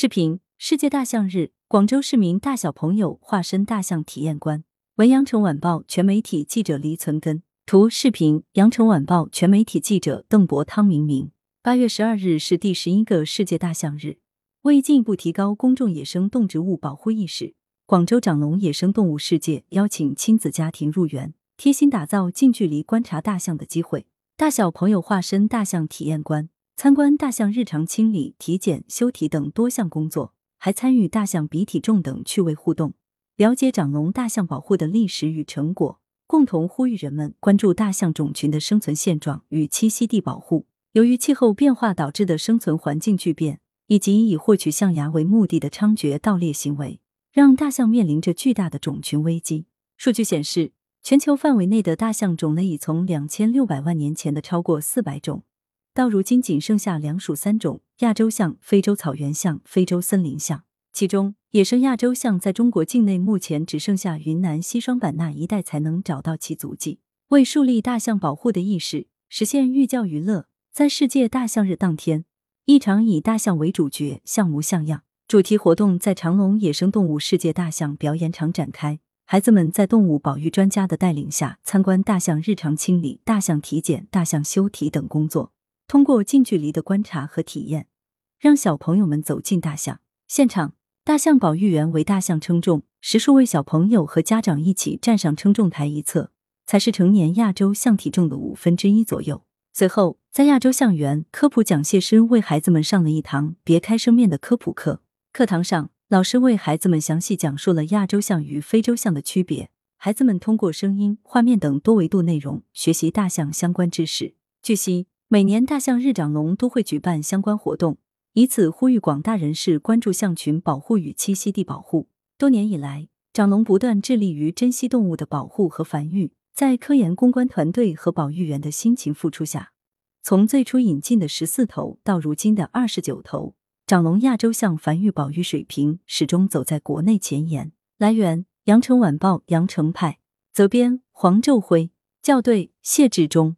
视频：世界大象日，广州市民大小朋友化身大象体验官。文阳城晚报全媒体记者黎存根图。视频：羊城晚报全媒体记者邓博、汤明明。八月十二日是第十一个世界大象日。为进一步提高公众野生动植物保护意识，广州长隆野生动物世界邀请亲子家庭入园，贴心打造近距离观察大象的机会。大小朋友化身大象体验官，参观大象日常清理、体检、修体等多项工作，还参与大象比体重等趣味互动，了解长隆大象保护的历史与成果，共同呼吁人们关注大象种群的生存现状与栖息地保护。由于气候变化导致的生存环境巨变。以及以获取象牙为目的的猖獗盗猎行为，让大象面临着巨大的种群危机。数据显示，全球范围内的大象种类已从两千六百万年前的超过四百种，到如今仅剩下两属三种：亚洲象、非洲草原象、非洲森林象。其中，野生亚洲象在中国境内目前只剩下云南西双版纳一带才能找到其足迹。为树立大象保护的意识，实现寓教于乐，在世界大象日当天。一场以大象为主角、象模象样主题活动在长隆野生动物世界大象表演场展开。孩子们在动物保育专家的带领下，参观大象日常清理、大象体检、大象修体等工作。通过近距离的观察和体验，让小朋友们走进大象现场。大象保育员为大象称重，十数位小朋友和家长一起站上称重台一侧，才是成年亚洲象体重的五分之一左右。随后，在亚洲象园，科普讲解师为孩子们上了一堂别开生面的科普课。课堂上，老师为孩子们详细讲述了亚洲象与非洲象的区别。孩子们通过声音、画面等多维度内容学习大象相关知识。据悉，每年大象日，长隆都会举办相关活动，以此呼吁广大人士关注象群保护与栖息地保护。多年以来，长隆不断致力于珍稀动物的保护和繁育。在科研攻关团队和保育员的辛勤付出下，从最初引进的十四头到如今的二十九头，长隆亚洲象繁育保育水平始终走在国内前沿。来源：羊城晚报羊城派，责编：黄昼辉，校对：谢志忠。